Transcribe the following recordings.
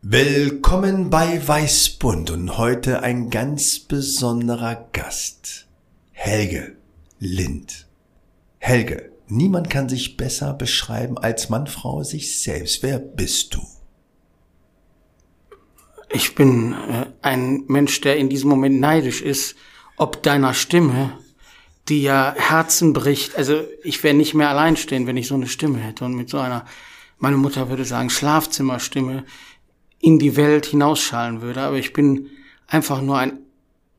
Willkommen bei Weißbund und heute ein ganz besonderer Gast. Helge Lind. Helge, niemand kann sich besser beschreiben als Mann, Frau, sich selbst. Wer bist du? Ich bin äh, ein Mensch, der in diesem Moment neidisch ist, ob deiner Stimme, die ja Herzen bricht. Also ich wäre nicht mehr allein stehen, wenn ich so eine Stimme hätte und mit so einer, meine Mutter würde sagen, Schlafzimmerstimme in die Welt hinausschallen würde. Aber ich bin einfach nur ein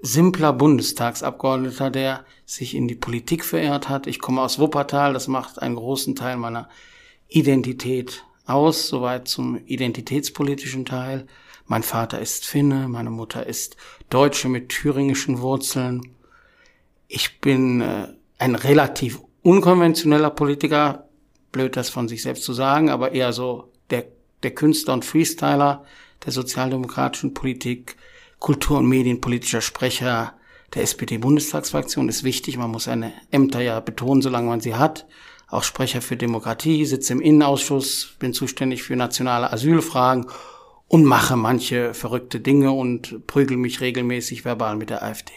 simpler Bundestagsabgeordneter, der sich in die Politik verirrt hat. Ich komme aus Wuppertal, das macht einen großen Teil meiner Identität aus, soweit zum identitätspolitischen Teil. Mein Vater ist Finne, meine Mutter ist Deutsche mit thüringischen Wurzeln. Ich bin äh, ein relativ unkonventioneller Politiker, blöd das von sich selbst zu sagen, aber eher so der Künstler und Freestyler der sozialdemokratischen Politik, Kultur- und Medienpolitischer Sprecher der SPD-Bundestagsfraktion ist wichtig. Man muss seine Ämter ja betonen, solange man sie hat. Auch Sprecher für Demokratie, sitze im Innenausschuss, bin zuständig für nationale Asylfragen und mache manche verrückte Dinge und prügel mich regelmäßig verbal mit der AfD.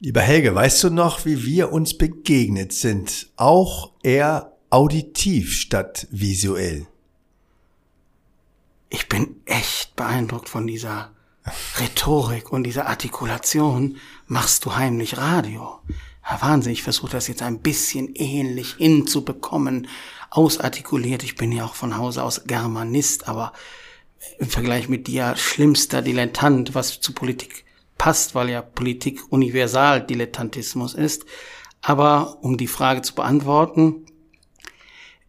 Lieber Helge, weißt du noch, wie wir uns begegnet sind? Auch eher auditiv statt visuell ich bin echt beeindruckt von dieser Rhetorik und dieser Artikulation. Machst du heimlich Radio? Ja, Wahnsinn, ich versuche das jetzt ein bisschen ähnlich hinzubekommen, ausartikuliert. Ich bin ja auch von Hause aus Germanist, aber im Vergleich mit dir schlimmster Dilettant, was zu Politik passt, weil ja Politik universal Dilettantismus ist. Aber um die Frage zu beantworten,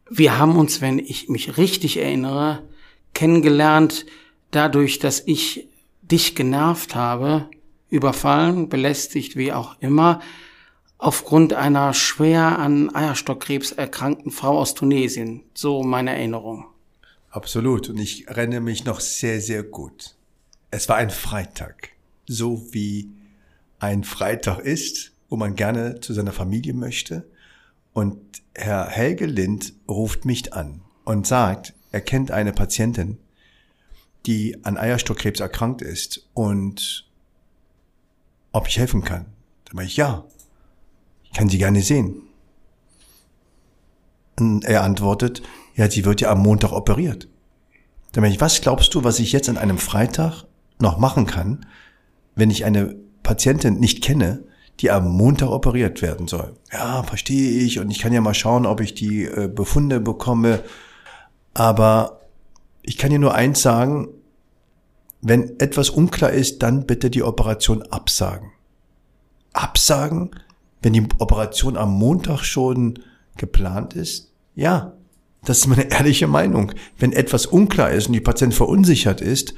wir haben uns, wenn ich mich richtig erinnere, kennengelernt dadurch, dass ich dich genervt habe, überfallen, belästigt, wie auch immer, aufgrund einer schwer an Eierstockkrebs erkrankten Frau aus Tunesien. So meine Erinnerung. Absolut. Und ich erinnere mich noch sehr, sehr gut. Es war ein Freitag. So wie ein Freitag ist, wo man gerne zu seiner Familie möchte. Und Herr Helge Lind ruft mich an und sagt, er kennt eine Patientin, die an Eierstockkrebs erkrankt ist und ob ich helfen kann. Da meine ich, ja, ich kann sie gerne sehen. Und er antwortet, ja, sie wird ja am Montag operiert. Da meine ich, was glaubst du, was ich jetzt an einem Freitag noch machen kann, wenn ich eine Patientin nicht kenne, die am Montag operiert werden soll? Ja, verstehe ich und ich kann ja mal schauen, ob ich die äh, Befunde bekomme aber ich kann dir nur eins sagen, wenn etwas unklar ist, dann bitte die Operation absagen. Absagen, wenn die Operation am Montag schon geplant ist? Ja, das ist meine ehrliche Meinung. Wenn etwas unklar ist und die Patient verunsichert ist,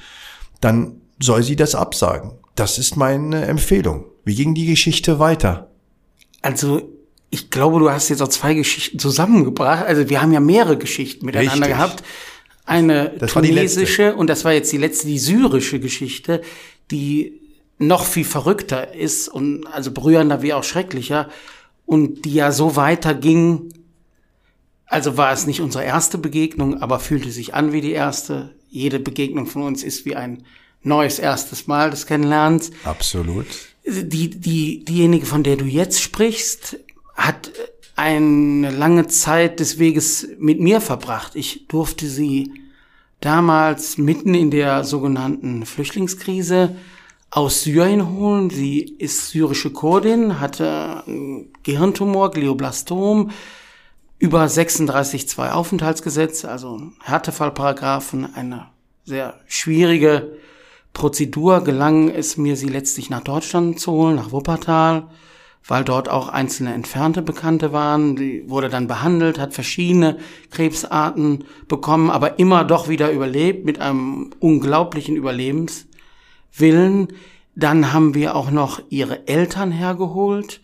dann soll sie das absagen. Das ist meine Empfehlung. Wie ging die Geschichte weiter? Also ich glaube, du hast jetzt auch zwei Geschichten zusammengebracht. Also wir haben ja mehrere Geschichten miteinander Richtig. gehabt. Eine das tunesische und das war jetzt die letzte, die syrische Geschichte, die noch viel verrückter ist und also berührender wie auch schrecklicher und die ja so weiterging. Also war es nicht unsere erste Begegnung, aber fühlte sich an wie die erste. Jede Begegnung von uns ist wie ein neues erstes Mal des Kennenlernens. Absolut. Die, die, diejenige, von der du jetzt sprichst, hat eine lange Zeit des Weges mit mir verbracht. Ich durfte sie damals mitten in der sogenannten Flüchtlingskrise aus Syrien holen. Sie ist syrische Kurdin, hatte einen Gehirntumor, Glioblastom, über 36.2 Aufenthaltsgesetze, also Härtefallparagraphen, eine sehr schwierige Prozedur gelang es mir, sie letztlich nach Deutschland zu holen, nach Wuppertal weil dort auch einzelne entfernte Bekannte waren. Die wurde dann behandelt, hat verschiedene Krebsarten bekommen, aber immer doch wieder überlebt mit einem unglaublichen Überlebenswert. Willen. Dann haben wir auch noch ihre Eltern hergeholt,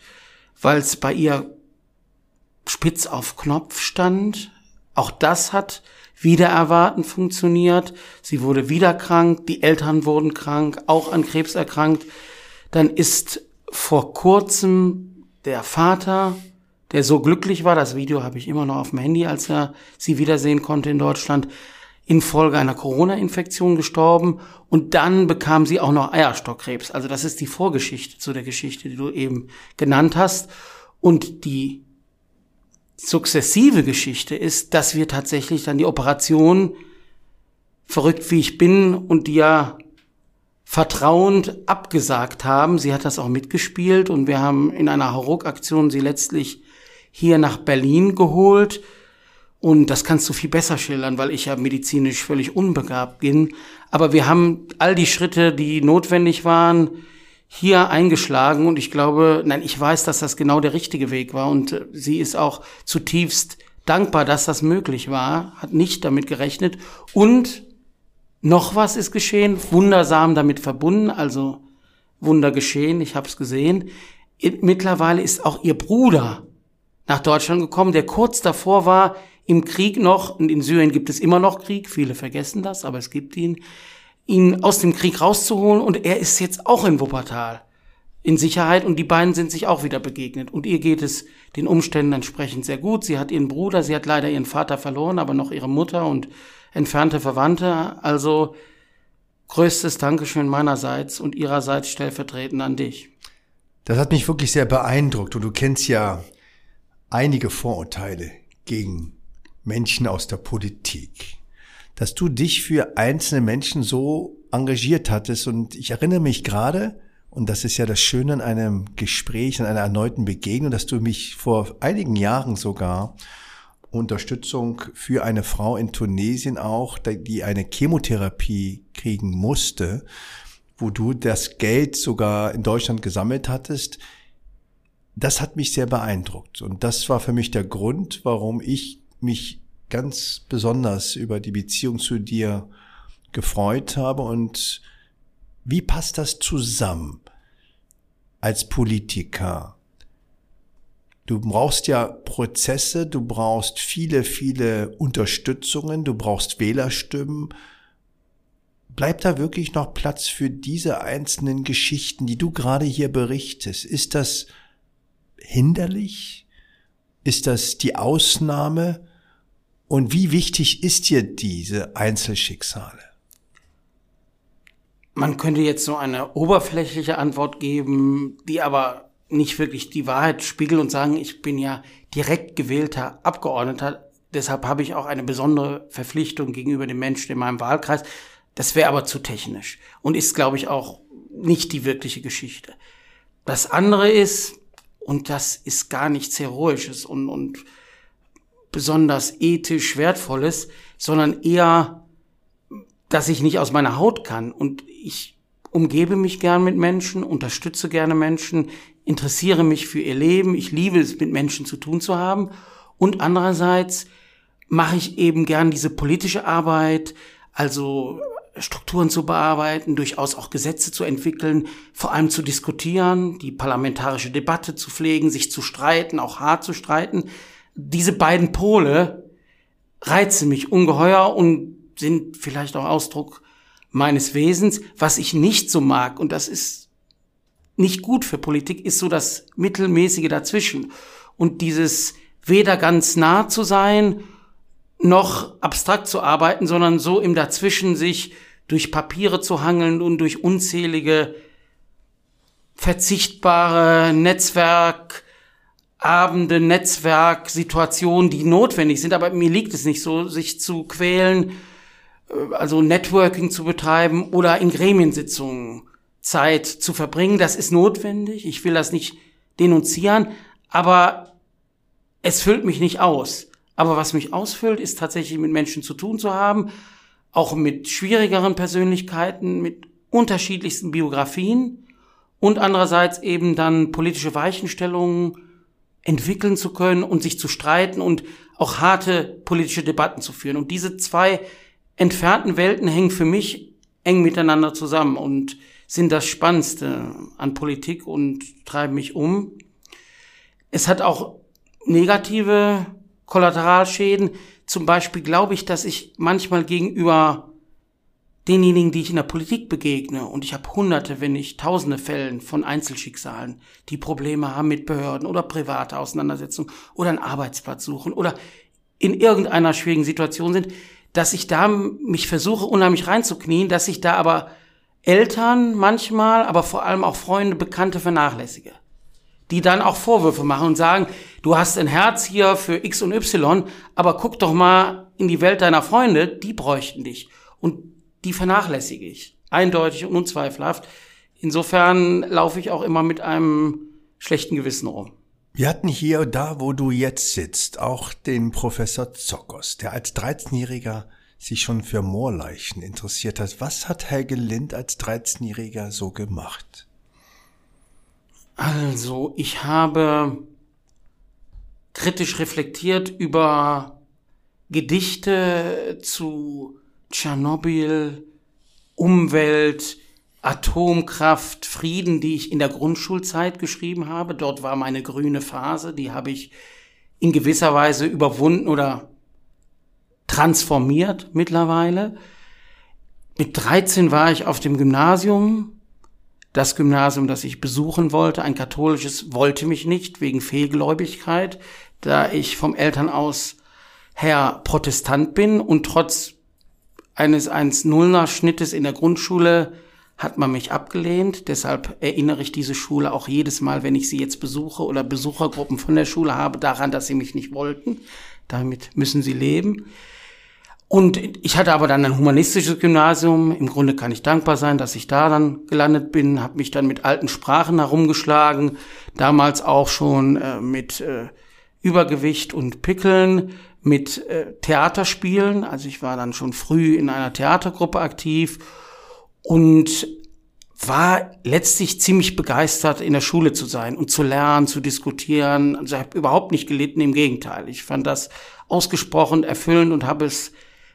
weil es bei ihr spitz auf Knopf stand. Auch das hat wieder erwarten funktioniert. Sie wurde wieder krank, die Eltern wurden krank, auch an Krebs erkrankt. Dann ist vor kurzem der Vater, der so glücklich war, das Video habe ich immer noch auf dem Handy, als er sie wiedersehen konnte in Deutschland, infolge einer Corona-Infektion gestorben und dann bekam sie auch noch Eierstockkrebs. Also das ist die Vorgeschichte zu der Geschichte, die du eben genannt hast. Und die sukzessive Geschichte ist, dass wir tatsächlich dann die Operation, verrückt wie ich bin und die ja vertrauend abgesagt haben. Sie hat das auch mitgespielt und wir haben in einer Hauruck-Aktion sie letztlich hier nach Berlin geholt. Und das kannst du viel besser schildern, weil ich ja medizinisch völlig unbegabt bin. Aber wir haben all die Schritte, die notwendig waren, hier eingeschlagen und ich glaube, nein, ich weiß, dass das genau der richtige Weg war und äh, sie ist auch zutiefst dankbar, dass das möglich war, hat nicht damit gerechnet und noch was ist geschehen, wundersam damit verbunden, also Wunder geschehen, ich habe es gesehen. Mittlerweile ist auch ihr Bruder nach Deutschland gekommen, der kurz davor war, im Krieg noch, und in Syrien gibt es immer noch Krieg, viele vergessen das, aber es gibt ihn, ihn aus dem Krieg rauszuholen und er ist jetzt auch in Wuppertal in Sicherheit und die beiden sind sich auch wieder begegnet und ihr geht es den Umständen entsprechend sehr gut. Sie hat ihren Bruder, sie hat leider ihren Vater verloren, aber noch ihre Mutter und entfernte Verwandte. Also größtes Dankeschön meinerseits und ihrerseits stellvertretend an dich. Das hat mich wirklich sehr beeindruckt und du kennst ja einige Vorurteile gegen Menschen aus der Politik dass du dich für einzelne Menschen so engagiert hattest. Und ich erinnere mich gerade, und das ist ja das Schöne an einem Gespräch, an einer erneuten Begegnung, dass du mich vor einigen Jahren sogar Unterstützung für eine Frau in Tunesien auch, die eine Chemotherapie kriegen musste, wo du das Geld sogar in Deutschland gesammelt hattest. Das hat mich sehr beeindruckt. Und das war für mich der Grund, warum ich mich ganz besonders über die Beziehung zu dir gefreut habe und wie passt das zusammen als Politiker? Du brauchst ja Prozesse, du brauchst viele, viele Unterstützungen, du brauchst Wählerstimmen. Bleibt da wirklich noch Platz für diese einzelnen Geschichten, die du gerade hier berichtest? Ist das hinderlich? Ist das die Ausnahme? Und wie wichtig ist dir diese Einzelschicksale? Man könnte jetzt so eine oberflächliche Antwort geben, die aber nicht wirklich die Wahrheit spiegelt und sagen, ich bin ja direkt gewählter Abgeordneter, deshalb habe ich auch eine besondere Verpflichtung gegenüber den Menschen in meinem Wahlkreis. Das wäre aber zu technisch und ist, glaube ich, auch nicht die wirkliche Geschichte. Das andere ist, und das ist gar nichts Heroisches und, und besonders ethisch wertvolles, sondern eher, dass ich nicht aus meiner Haut kann. Und ich umgebe mich gern mit Menschen, unterstütze gerne Menschen, interessiere mich für ihr Leben. Ich liebe es, mit Menschen zu tun zu haben. Und andererseits mache ich eben gern diese politische Arbeit, also Strukturen zu bearbeiten, durchaus auch Gesetze zu entwickeln, vor allem zu diskutieren, die parlamentarische Debatte zu pflegen, sich zu streiten, auch hart zu streiten diese beiden Pole reizen mich ungeheuer und sind vielleicht auch Ausdruck meines Wesens. Was ich nicht so mag, und das ist nicht gut für Politik, ist so das Mittelmäßige dazwischen. Und dieses weder ganz nah zu sein, noch abstrakt zu arbeiten, sondern so im Dazwischen sich durch Papiere zu hangeln und durch unzählige verzichtbare Netzwerk, Abende, Netzwerk, Situationen, die notwendig sind, aber mir liegt es nicht so, sich zu quälen, äh, also Networking zu betreiben oder in Gremiensitzungen Zeit zu verbringen. Das ist notwendig. Ich will das nicht denunzieren, aber es füllt mich nicht aus. Aber was mich ausfüllt, ist tatsächlich mit Menschen zu tun zu haben, auch mit schwierigeren Persönlichkeiten, mit unterschiedlichsten Biografien und andererseits eben dann politische Weichenstellungen, entwickeln zu können und sich zu streiten und auch harte politische Debatten zu führen. Und diese zwei entfernten Welten hängen für mich eng miteinander zusammen und sind das Spannendste an Politik und treiben mich um. Es hat auch negative Kollateralschäden. Zum Beispiel glaube ich, dass ich manchmal gegenüber denjenigen, die ich in der Politik begegne, und ich habe hunderte, wenn nicht tausende Fällen von Einzelschicksalen, die Probleme haben mit Behörden oder private Auseinandersetzungen oder einen Arbeitsplatz suchen oder in irgendeiner schwierigen Situation sind, dass ich da mich versuche, unheimlich reinzuknien, dass ich da aber Eltern manchmal, aber vor allem auch Freunde, Bekannte vernachlässige. Die dann auch Vorwürfe machen und sagen, du hast ein Herz hier für X und Y, aber guck doch mal in die Welt deiner Freunde, die bräuchten dich. Und die vernachlässige ich. Eindeutig und unzweifelhaft. Insofern laufe ich auch immer mit einem schlechten Gewissen rum. Wir hatten hier, da wo du jetzt sitzt, auch den Professor Zokos, der als 13-Jähriger sich schon für Moorleichen interessiert hat. Was hat Helge Lind als 13-Jähriger so gemacht? Also, ich habe kritisch reflektiert über Gedichte zu Tschernobyl, Umwelt, Atomkraft, Frieden, die ich in der Grundschulzeit geschrieben habe. Dort war meine grüne Phase, die habe ich in gewisser Weise überwunden oder transformiert mittlerweile. Mit 13 war ich auf dem Gymnasium. Das Gymnasium, das ich besuchen wollte, ein katholisches, wollte mich nicht wegen Fehlgläubigkeit, da ich vom Eltern aus her Protestant bin und trotz eines 1-0er Schnittes in der Grundschule hat man mich abgelehnt. Deshalb erinnere ich diese Schule auch jedes Mal, wenn ich sie jetzt besuche oder Besuchergruppen von der Schule habe, daran, dass sie mich nicht wollten. Damit müssen sie leben. Und ich hatte aber dann ein humanistisches Gymnasium. Im Grunde kann ich dankbar sein, dass ich da dann gelandet bin, habe mich dann mit alten Sprachen herumgeschlagen, damals auch schon äh, mit äh, Übergewicht und Pickeln, mit äh, Theaterspielen. Also ich war dann schon früh in einer Theatergruppe aktiv und war letztlich ziemlich begeistert, in der Schule zu sein und zu lernen, zu diskutieren. Also ich habe überhaupt nicht gelitten, im Gegenteil. Ich fand das ausgesprochen erfüllend und habe es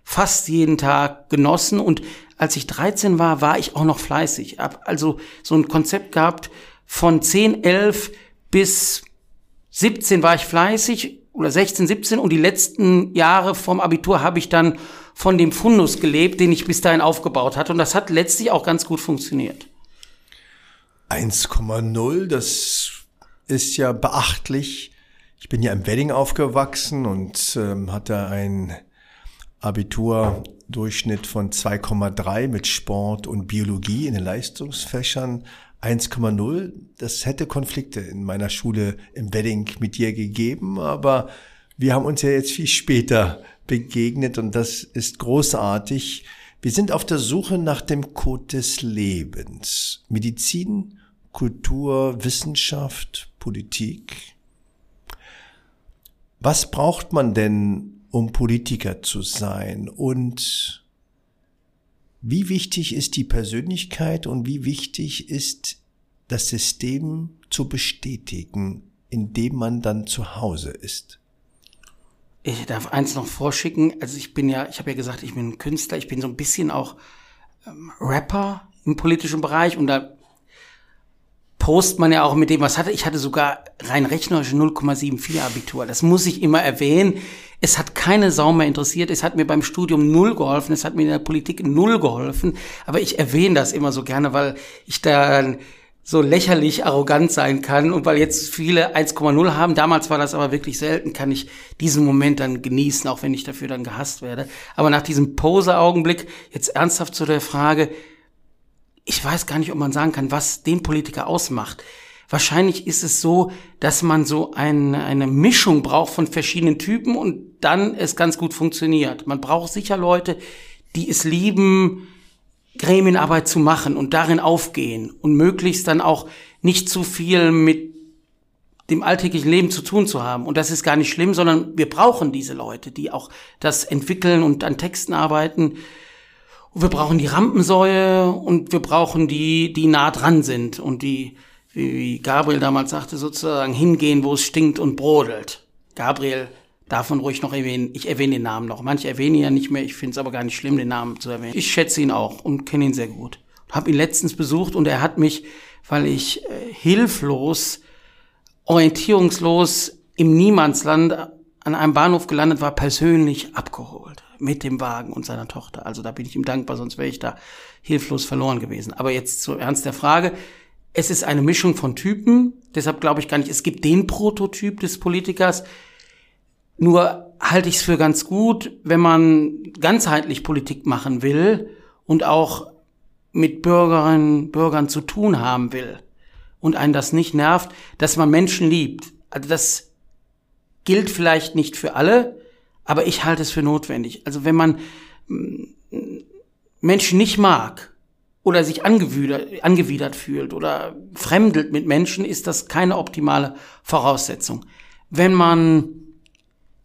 fast jeden Tag genossen. Und als ich 13 war, war ich auch noch fleißig. Hab also so ein Konzept gehabt, von 10, 11 bis 17 war ich fleißig oder 16, 17 und die letzten Jahre vom Abitur habe ich dann von dem Fundus gelebt, den ich bis dahin aufgebaut hatte und das hat letztlich auch ganz gut funktioniert. 1,0, das ist ja beachtlich. Ich bin ja im Wedding aufgewachsen und ähm, hatte ein Abiturdurchschnitt von 2,3 mit Sport und Biologie in den Leistungsfächern. 1,0. Das hätte Konflikte in meiner Schule im Wedding mit dir gegeben, aber wir haben uns ja jetzt viel später begegnet und das ist großartig. Wir sind auf der Suche nach dem Code des Lebens. Medizin, Kultur, Wissenschaft, Politik. Was braucht man denn, um Politiker zu sein? Und wie wichtig ist die Persönlichkeit und wie wichtig ist das System zu bestätigen, in dem man dann zu Hause ist? Ich darf eins noch vorschicken. Also ich bin ja, ich habe ja gesagt, ich bin Künstler, ich bin so ein bisschen auch ähm, Rapper im politischen Bereich und da post man ja auch mit dem, was hatte ich hatte sogar rein rechnerisch 0,74 Abitur. Das muss ich immer erwähnen. Es hat keine Sau mehr interessiert. Es hat mir beim Studium null geholfen. Es hat mir in der Politik null geholfen. Aber ich erwähne das immer so gerne, weil ich da so lächerlich arrogant sein kann und weil jetzt viele 1,0 haben, damals war das aber wirklich selten, kann ich diesen Moment dann genießen, auch wenn ich dafür dann gehasst werde. Aber nach diesem Pose-Augenblick, jetzt ernsthaft zu der Frage, ich weiß gar nicht, ob man sagen kann, was den Politiker ausmacht. Wahrscheinlich ist es so, dass man so eine, eine Mischung braucht von verschiedenen Typen und dann es ganz gut funktioniert. Man braucht sicher Leute, die es lieben, Gremienarbeit zu machen und darin aufgehen und möglichst dann auch nicht zu viel mit dem alltäglichen Leben zu tun zu haben. Und das ist gar nicht schlimm, sondern wir brauchen diese Leute, die auch das entwickeln und an Texten arbeiten. Und wir brauchen die Rampensäue und wir brauchen die, die nah dran sind und die wie Gabriel damals sagte, sozusagen hingehen, wo es stinkt und brodelt. Gabriel davon ruhig noch erwähnen. Ich erwähne den Namen noch. Manche erwähnen ihn ja nicht mehr. Ich finde es aber gar nicht schlimm, den Namen zu erwähnen. Ich schätze ihn auch und kenne ihn sehr gut. Habe ihn letztens besucht und er hat mich, weil ich äh, hilflos, orientierungslos im Niemandsland an einem Bahnhof gelandet war, persönlich abgeholt mit dem Wagen und seiner Tochter. Also da bin ich ihm dankbar, sonst wäre ich da hilflos verloren gewesen. Aber jetzt zu Ernst der Frage. Es ist eine Mischung von Typen. Deshalb glaube ich gar nicht, es gibt den Prototyp des Politikers. Nur halte ich es für ganz gut, wenn man ganzheitlich Politik machen will und auch mit Bürgerinnen, Bürgern zu tun haben will und einen das nicht nervt, dass man Menschen liebt. Also das gilt vielleicht nicht für alle, aber ich halte es für notwendig. Also wenn man mm, Menschen nicht mag oder sich angewidert, angewidert fühlt oder fremdelt mit Menschen, ist das keine optimale Voraussetzung. Wenn man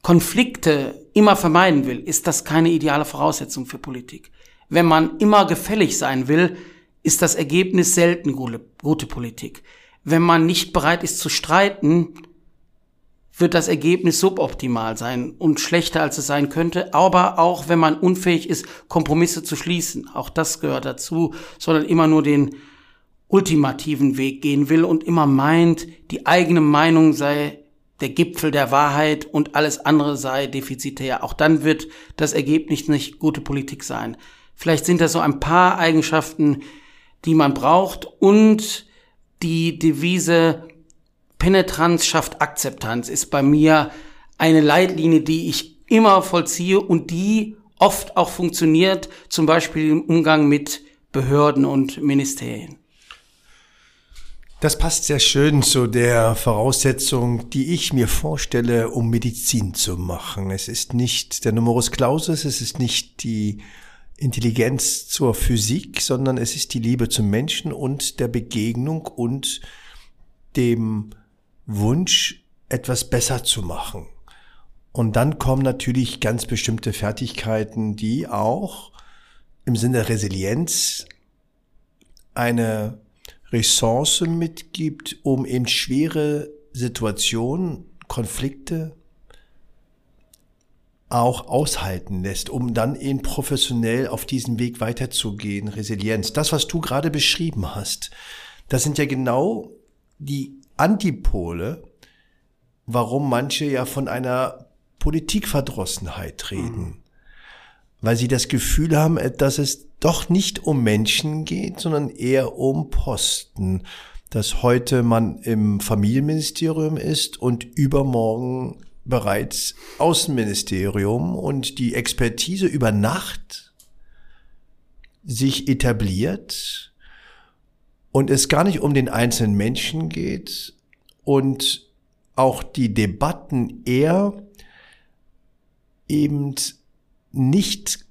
Konflikte immer vermeiden will, ist das keine ideale Voraussetzung für Politik. Wenn man immer gefällig sein will, ist das Ergebnis selten gute, gute Politik. Wenn man nicht bereit ist zu streiten, wird das Ergebnis suboptimal sein und schlechter als es sein könnte, aber auch wenn man unfähig ist, Kompromisse zu schließen, auch das gehört dazu, sondern immer nur den ultimativen Weg gehen will und immer meint, die eigene Meinung sei der Gipfel der Wahrheit und alles andere sei defizitär. Auch dann wird das Ergebnis nicht gute Politik sein. Vielleicht sind das so ein paar Eigenschaften, die man braucht und die Devise Penetranz schafft Akzeptanz ist bei mir eine Leitlinie, die ich immer vollziehe und die oft auch funktioniert, zum Beispiel im Umgang mit Behörden und Ministerien. Das passt sehr schön zu der Voraussetzung, die ich mir vorstelle, um Medizin zu machen. Es ist nicht der Numerus Clausus, es ist nicht die Intelligenz zur Physik, sondern es ist die Liebe zum Menschen und der Begegnung und dem Wunsch, etwas besser zu machen. Und dann kommen natürlich ganz bestimmte Fertigkeiten, die auch im Sinne der Resilienz eine Ressource mitgibt, um in schwere Situationen, Konflikte auch aushalten lässt, um dann eben professionell auf diesem Weg weiterzugehen, Resilienz. Das, was du gerade beschrieben hast, das sind ja genau die Antipole, warum manche ja von einer Politikverdrossenheit reden. Mhm. Weil sie das Gefühl haben, dass es doch nicht um Menschen geht, sondern eher um Posten. Dass heute man im Familienministerium ist und übermorgen bereits Außenministerium und die Expertise über Nacht sich etabliert und es gar nicht um den einzelnen Menschen geht und auch die Debatten eher eben nicht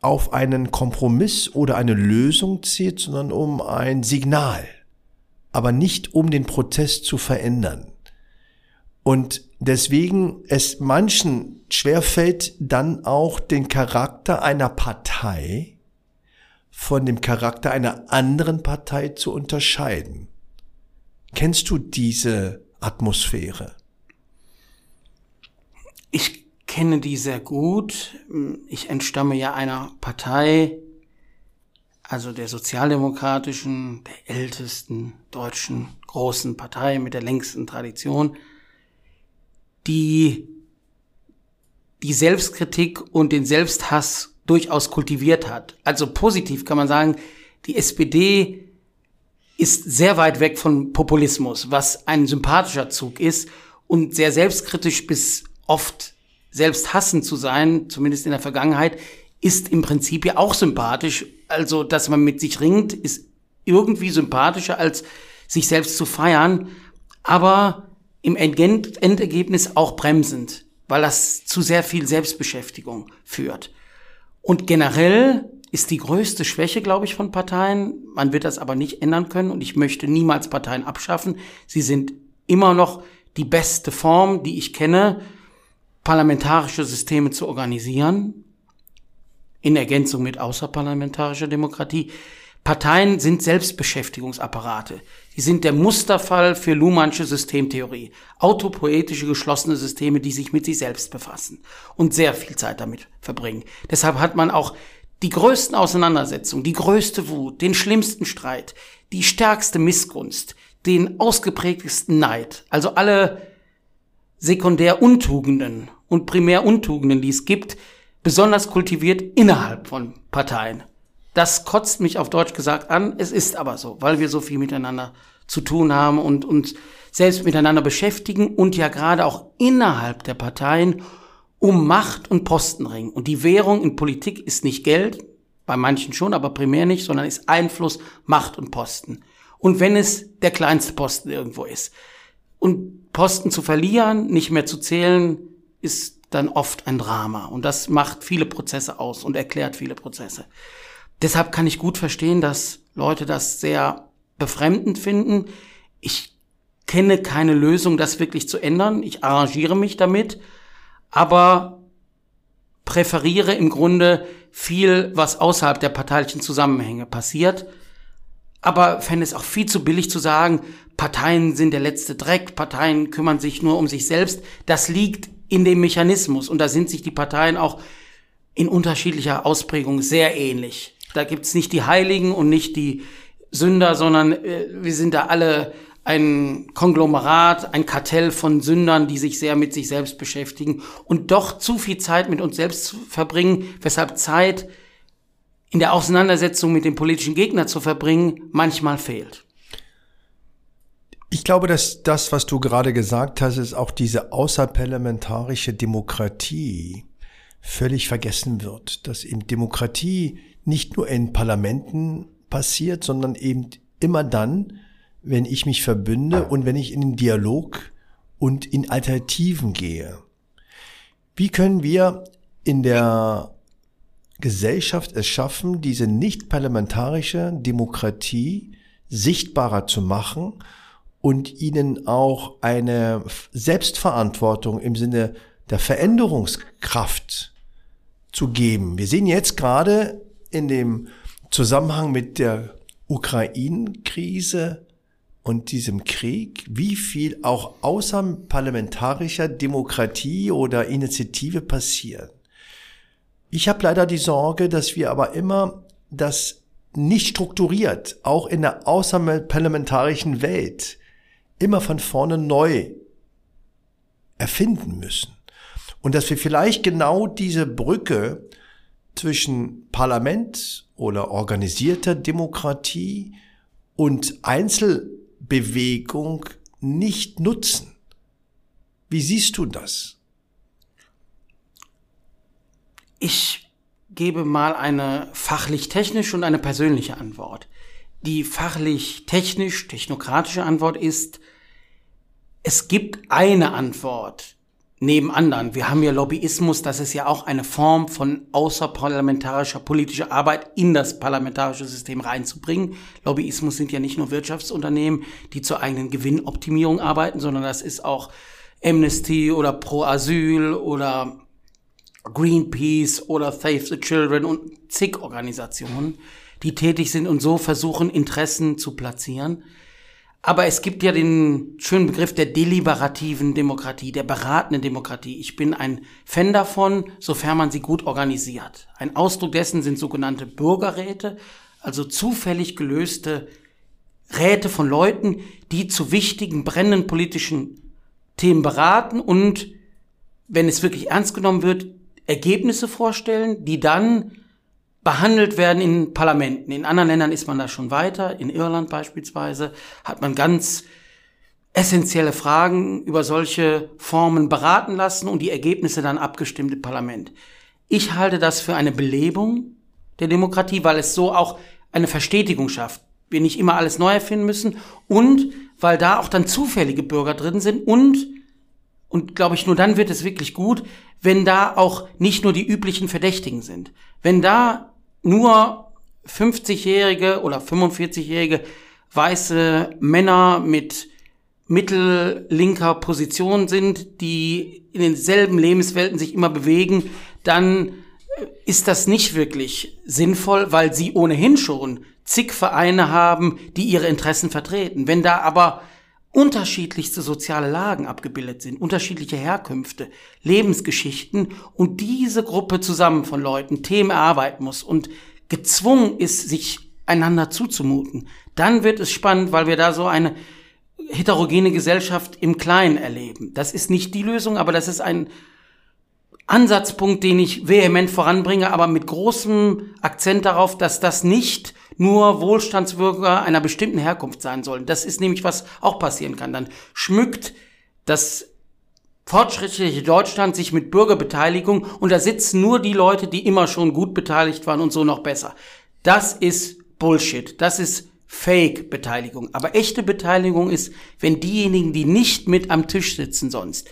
auf einen Kompromiss oder eine Lösung zählt, sondern um ein Signal, aber nicht um den Protest zu verändern. Und deswegen es manchen schwerfällt, dann auch den Charakter einer Partei von dem Charakter einer anderen Partei zu unterscheiden. Kennst du diese Atmosphäre? Ich kenne die sehr gut. Ich entstamme ja einer Partei, also der sozialdemokratischen, der ältesten deutschen großen Partei mit der längsten Tradition, die die Selbstkritik und den Selbsthass durchaus kultiviert hat. Also positiv kann man sagen, die SPD ist sehr weit weg von Populismus, was ein sympathischer Zug ist und sehr selbstkritisch bis oft selbsthassend zu sein, zumindest in der Vergangenheit, ist im Prinzip ja auch sympathisch. Also, dass man mit sich ringt, ist irgendwie sympathischer als sich selbst zu feiern, aber im Endergebnis auch bremsend, weil das zu sehr viel Selbstbeschäftigung führt. Und generell ist die größte Schwäche, glaube ich, von Parteien. Man wird das aber nicht ändern können und ich möchte niemals Parteien abschaffen. Sie sind immer noch die beste Form, die ich kenne, parlamentarische Systeme zu organisieren, in Ergänzung mit außerparlamentarischer Demokratie. Parteien sind Selbstbeschäftigungsapparate. Die sind der Musterfall für Luhmannsche Systemtheorie. Autopoetische geschlossene Systeme, die sich mit sich selbst befassen und sehr viel Zeit damit verbringen. Deshalb hat man auch die größten Auseinandersetzungen, die größte Wut, den schlimmsten Streit, die stärkste Missgunst, den ausgeprägtesten Neid, also alle Sekundäruntugenden und Primäruntugenden, die es gibt, besonders kultiviert innerhalb von Parteien. Das kotzt mich auf Deutsch gesagt an. Es ist aber so, weil wir so viel miteinander zu tun haben und uns selbst miteinander beschäftigen und ja gerade auch innerhalb der Parteien um Macht und Posten ringen. Und die Währung in Politik ist nicht Geld, bei manchen schon, aber primär nicht, sondern ist Einfluss, Macht und Posten. Und wenn es der kleinste Posten irgendwo ist. Und Posten zu verlieren, nicht mehr zu zählen, ist dann oft ein Drama. Und das macht viele Prozesse aus und erklärt viele Prozesse. Deshalb kann ich gut verstehen, dass Leute das sehr befremdend finden. Ich kenne keine Lösung, das wirklich zu ändern. Ich arrangiere mich damit, aber präferiere im Grunde viel, was außerhalb der parteilichen Zusammenhänge passiert. Aber fände es auch viel zu billig zu sagen, Parteien sind der letzte Dreck, Parteien kümmern sich nur um sich selbst. Das liegt in dem Mechanismus und da sind sich die Parteien auch in unterschiedlicher Ausprägung sehr ähnlich. Da gibt's nicht die Heiligen und nicht die Sünder, sondern äh, wir sind da alle ein Konglomerat, ein Kartell von Sündern, die sich sehr mit sich selbst beschäftigen und doch zu viel Zeit mit uns selbst verbringen, weshalb Zeit in der Auseinandersetzung mit dem politischen Gegner zu verbringen manchmal fehlt. Ich glaube, dass das, was du gerade gesagt hast, ist auch diese außerparlamentarische Demokratie völlig vergessen wird. Dass eben Demokratie nicht nur in Parlamenten passiert, sondern eben immer dann, wenn ich mich verbünde und wenn ich in den Dialog und in Alternativen gehe. Wie können wir in der Gesellschaft es schaffen, diese nicht parlamentarische Demokratie sichtbarer zu machen und ihnen auch eine Selbstverantwortung im Sinne der Veränderungskraft zu geben. Wir sehen jetzt gerade in dem Zusammenhang mit der Ukraine-Krise und diesem Krieg, wie viel auch außerparlamentarischer Demokratie oder Initiative passiert. Ich habe leider die Sorge, dass wir aber immer das nicht strukturiert, auch in der außerparlamentarischen Welt, immer von vorne neu erfinden müssen. Und dass wir vielleicht genau diese Brücke zwischen Parlament oder organisierter Demokratie und Einzel Bewegung nicht nutzen. Wie siehst du das? Ich gebe mal eine fachlich-technische und eine persönliche Antwort. Die fachlich-technisch, technokratische Antwort ist, es gibt eine Antwort, neben anderen. Wir haben ja Lobbyismus, das ist ja auch eine Form von außerparlamentarischer politischer Arbeit in das parlamentarische System reinzubringen. Lobbyismus sind ja nicht nur Wirtschaftsunternehmen, die zur eigenen Gewinnoptimierung arbeiten, sondern das ist auch Amnesty oder Pro Asyl oder Greenpeace oder Save the Children und zig Organisationen, die tätig sind und so versuchen, Interessen zu platzieren. Aber es gibt ja den schönen Begriff der deliberativen Demokratie, der beratenden Demokratie. Ich bin ein Fan davon, sofern man sie gut organisiert. Ein Ausdruck dessen sind sogenannte Bürgerräte, also zufällig gelöste Räte von Leuten, die zu wichtigen, brennenden politischen Themen beraten und, wenn es wirklich ernst genommen wird, Ergebnisse vorstellen, die dann behandelt werden in Parlamenten. In anderen Ländern ist man da schon weiter. In Irland beispielsweise hat man ganz essentielle Fragen über solche Formen beraten lassen und die Ergebnisse dann abgestimmt im Parlament. Ich halte das für eine Belebung der Demokratie, weil es so auch eine Verstetigung schafft. Wir nicht immer alles neu erfinden müssen und weil da auch dann zufällige Bürger drin sind und und glaube ich, nur dann wird es wirklich gut, wenn da auch nicht nur die üblichen Verdächtigen sind. Wenn da nur 50-jährige oder 45-jährige weiße Männer mit mittellinker Position sind, die in denselben Lebenswelten sich immer bewegen, dann äh, ist das nicht wirklich sinnvoll, weil sie ohnehin schon zig Vereine haben, die ihre Interessen vertreten. Wenn da aber unterschiedlichste soziale Lagen abgebildet sind, unterschiedliche Herkünfte, Lebensgeschichten und diese Gruppe zusammen von Leuten Themen erarbeiten muss und gezwungen ist, sich einander zuzumuten, dann wird es spannend, weil wir da so eine heterogene Gesellschaft im Kleinen erleben. Das ist nicht die Lösung, aber das ist ein Ansatzpunkt, den ich vehement voranbringe, aber mit großem Akzent darauf, dass das nicht nur Wohlstandsbürger einer bestimmten Herkunft sein sollen. Das ist nämlich, was auch passieren kann. Dann schmückt das fortschrittliche Deutschland sich mit Bürgerbeteiligung und da sitzen nur die Leute, die immer schon gut beteiligt waren und so noch besser. Das ist Bullshit. Das ist Fake-Beteiligung. Aber echte Beteiligung ist, wenn diejenigen, die nicht mit am Tisch sitzen sonst,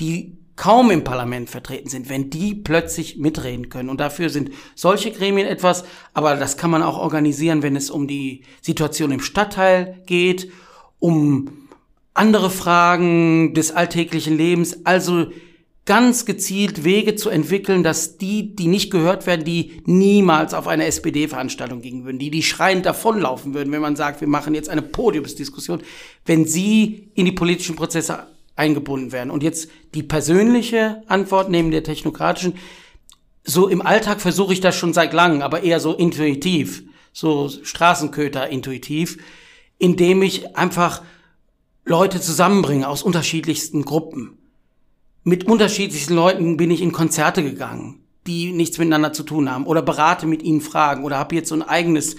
die kaum im Parlament vertreten sind, wenn die plötzlich mitreden können. Und dafür sind solche Gremien etwas, aber das kann man auch organisieren, wenn es um die Situation im Stadtteil geht, um andere Fragen des alltäglichen Lebens. Also ganz gezielt Wege zu entwickeln, dass die, die nicht gehört werden, die niemals auf eine SPD-Veranstaltung gehen würden, die, die schreiend davonlaufen würden, wenn man sagt, wir machen jetzt eine Podiumsdiskussion, wenn sie in die politischen Prozesse eingebunden werden. Und jetzt die persönliche Antwort neben der technokratischen. So im Alltag versuche ich das schon seit langem, aber eher so intuitiv, so Straßenköter intuitiv, indem ich einfach Leute zusammenbringe aus unterschiedlichsten Gruppen mit unterschiedlichsten Leuten bin ich in Konzerte gegangen, die nichts miteinander zu tun haben oder berate mit ihnen Fragen oder habe jetzt so ein eigenes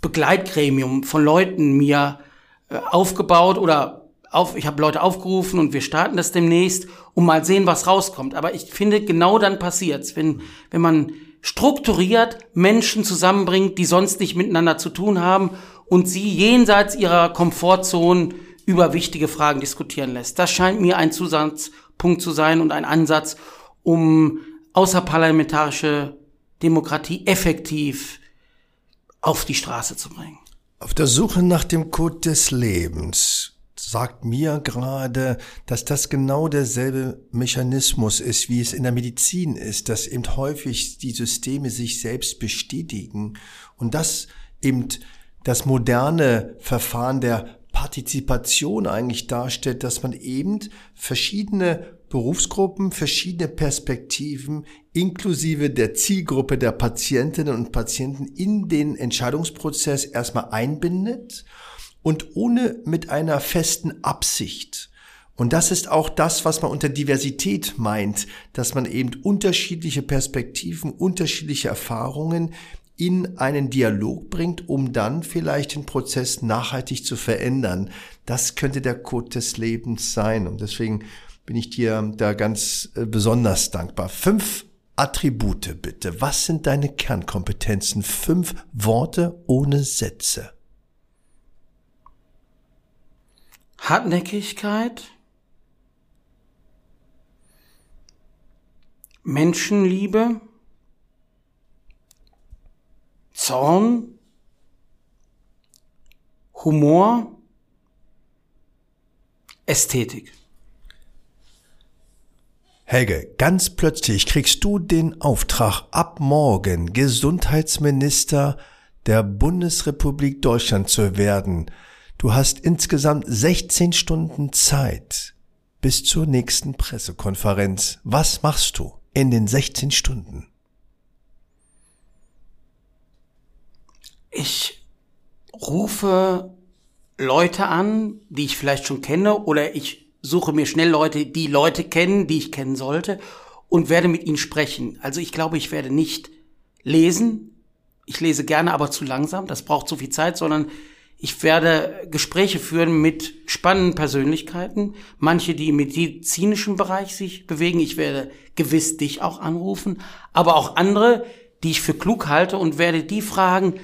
Begleitgremium von Leuten mir äh, aufgebaut oder auf, ich habe Leute aufgerufen und wir starten das demnächst, um mal sehen, was rauskommt. Aber ich finde, genau dann passiert's, wenn, wenn man strukturiert Menschen zusammenbringt, die sonst nicht miteinander zu tun haben und sie jenseits ihrer Komfortzone über wichtige Fragen diskutieren lässt. Das scheint mir ein Zusatz Punkt zu sein und ein Ansatz, um außerparlamentarische Demokratie effektiv auf die Straße zu bringen. Auf der Suche nach dem Code des Lebens sagt mir gerade, dass das genau derselbe Mechanismus ist, wie es in der Medizin ist, dass eben häufig die Systeme sich selbst bestätigen und das eben das moderne Verfahren der Partizipation eigentlich darstellt, dass man eben verschiedene Berufsgruppen, verschiedene Perspektiven inklusive der Zielgruppe der Patientinnen und Patienten in den Entscheidungsprozess erstmal einbindet und ohne mit einer festen Absicht. Und das ist auch das, was man unter Diversität meint, dass man eben unterschiedliche Perspektiven, unterschiedliche Erfahrungen in einen Dialog bringt, um dann vielleicht den Prozess nachhaltig zu verändern. Das könnte der Code des Lebens sein. Und deswegen bin ich dir da ganz äh, besonders dankbar. Fünf Attribute bitte. Was sind deine Kernkompetenzen? Fünf Worte ohne Sätze. Hartnäckigkeit, Menschenliebe, Zorn, Humor, Ästhetik. Helge, ganz plötzlich kriegst du den Auftrag, ab morgen Gesundheitsminister der Bundesrepublik Deutschland zu werden. Du hast insgesamt 16 Stunden Zeit bis zur nächsten Pressekonferenz. Was machst du in den 16 Stunden? Ich rufe Leute an, die ich vielleicht schon kenne, oder ich suche mir schnell Leute, die Leute kennen, die ich kennen sollte, und werde mit ihnen sprechen. Also ich glaube, ich werde nicht lesen. Ich lese gerne, aber zu langsam. Das braucht zu viel Zeit, sondern ich werde Gespräche führen mit spannenden Persönlichkeiten, manche, die im medizinischen Bereich sich bewegen. Ich werde gewiss dich auch anrufen, aber auch andere, die ich für klug halte und werde die fragen,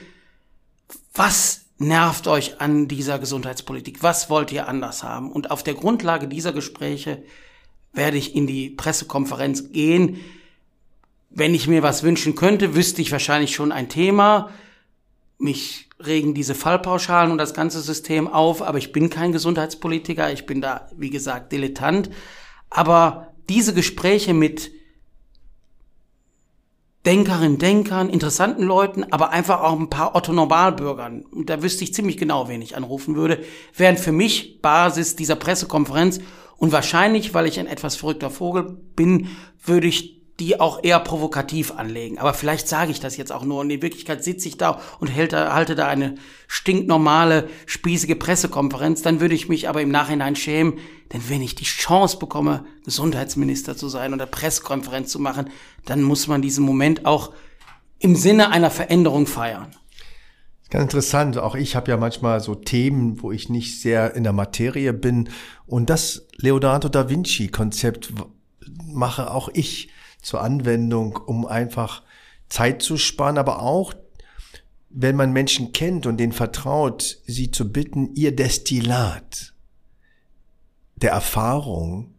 was nervt euch an dieser Gesundheitspolitik? Was wollt ihr anders haben? Und auf der Grundlage dieser Gespräche werde ich in die Pressekonferenz gehen. Wenn ich mir was wünschen könnte, wüsste ich wahrscheinlich schon ein Thema. Mich regen diese Fallpauschalen und das ganze System auf, aber ich bin kein Gesundheitspolitiker. Ich bin da, wie gesagt, Dilettant. Aber diese Gespräche mit Denkerinnen, Denkern, interessanten Leuten, aber einfach auch ein paar Otto-Normalbürgern. Da wüsste ich ziemlich genau, wen ich anrufen würde. Wären für mich Basis dieser Pressekonferenz. Und wahrscheinlich, weil ich ein etwas verrückter Vogel bin, würde ich die auch eher provokativ anlegen. Aber vielleicht sage ich das jetzt auch nur und in Wirklichkeit sitze ich da und halte da eine stinknormale, spießige Pressekonferenz. Dann würde ich mich aber im Nachhinein schämen, denn wenn ich die Chance bekomme, Gesundheitsminister zu sein oder Pressekonferenz zu machen, dann muss man diesen Moment auch im Sinne einer Veränderung feiern. Ganz interessant. Auch ich habe ja manchmal so Themen, wo ich nicht sehr in der Materie bin. Und das Leonardo da Vinci Konzept mache auch ich zur Anwendung, um einfach Zeit zu sparen, aber auch, wenn man Menschen kennt und denen vertraut, sie zu bitten, ihr Destillat der Erfahrung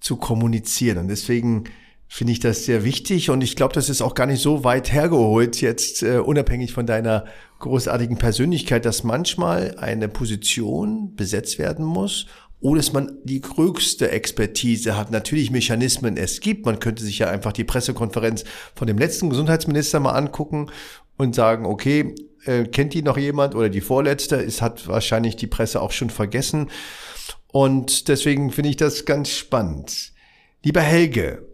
zu kommunizieren. Und deswegen finde ich das sehr wichtig und ich glaube, das ist auch gar nicht so weit hergeholt, jetzt äh, unabhängig von deiner großartigen Persönlichkeit, dass manchmal eine Position besetzt werden muss ohne dass man die größte Expertise hat. Natürlich Mechanismen es gibt. Man könnte sich ja einfach die Pressekonferenz von dem letzten Gesundheitsminister mal angucken und sagen, okay, äh, kennt die noch jemand oder die vorletzte? Es hat wahrscheinlich die Presse auch schon vergessen. Und deswegen finde ich das ganz spannend. Lieber Helge,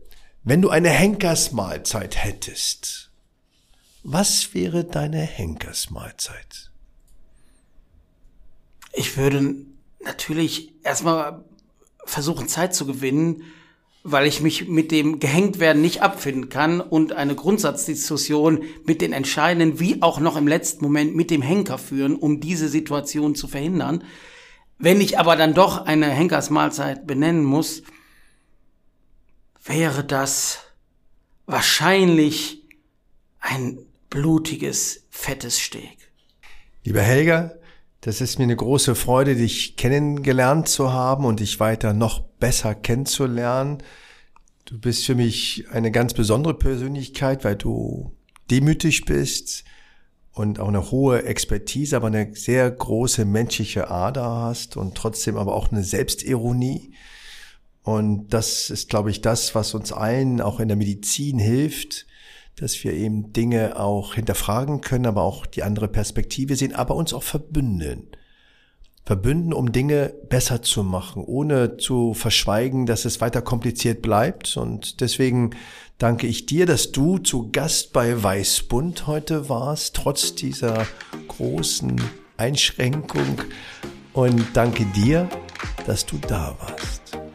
wenn du eine Henkersmahlzeit hättest, was wäre deine Henkersmahlzeit? Ich würde natürlich erstmal versuchen, Zeit zu gewinnen, weil ich mich mit dem Gehängtwerden nicht abfinden kann und eine Grundsatzdiskussion mit den Entscheidenden wie auch noch im letzten Moment mit dem Henker führen, um diese Situation zu verhindern. Wenn ich aber dann doch eine Henkersmahlzeit benennen muss, wäre das wahrscheinlich ein blutiges, fettes Steak. Lieber Helga, das ist mir eine große Freude, dich kennengelernt zu haben und dich weiter noch besser kennenzulernen. Du bist für mich eine ganz besondere Persönlichkeit, weil du demütig bist und auch eine hohe Expertise, aber eine sehr große menschliche Ader hast und trotzdem aber auch eine Selbstironie. Und das ist, glaube ich, das, was uns allen auch in der Medizin hilft, dass wir eben Dinge auch hinterfragen können, aber auch die andere Perspektive sehen, aber uns auch verbünden. Verbünden, um Dinge besser zu machen, ohne zu verschweigen, dass es weiter kompliziert bleibt. Und deswegen danke ich dir, dass du zu Gast bei Weißbund heute warst, trotz dieser großen Einschränkung. Und danke dir, dass du da warst.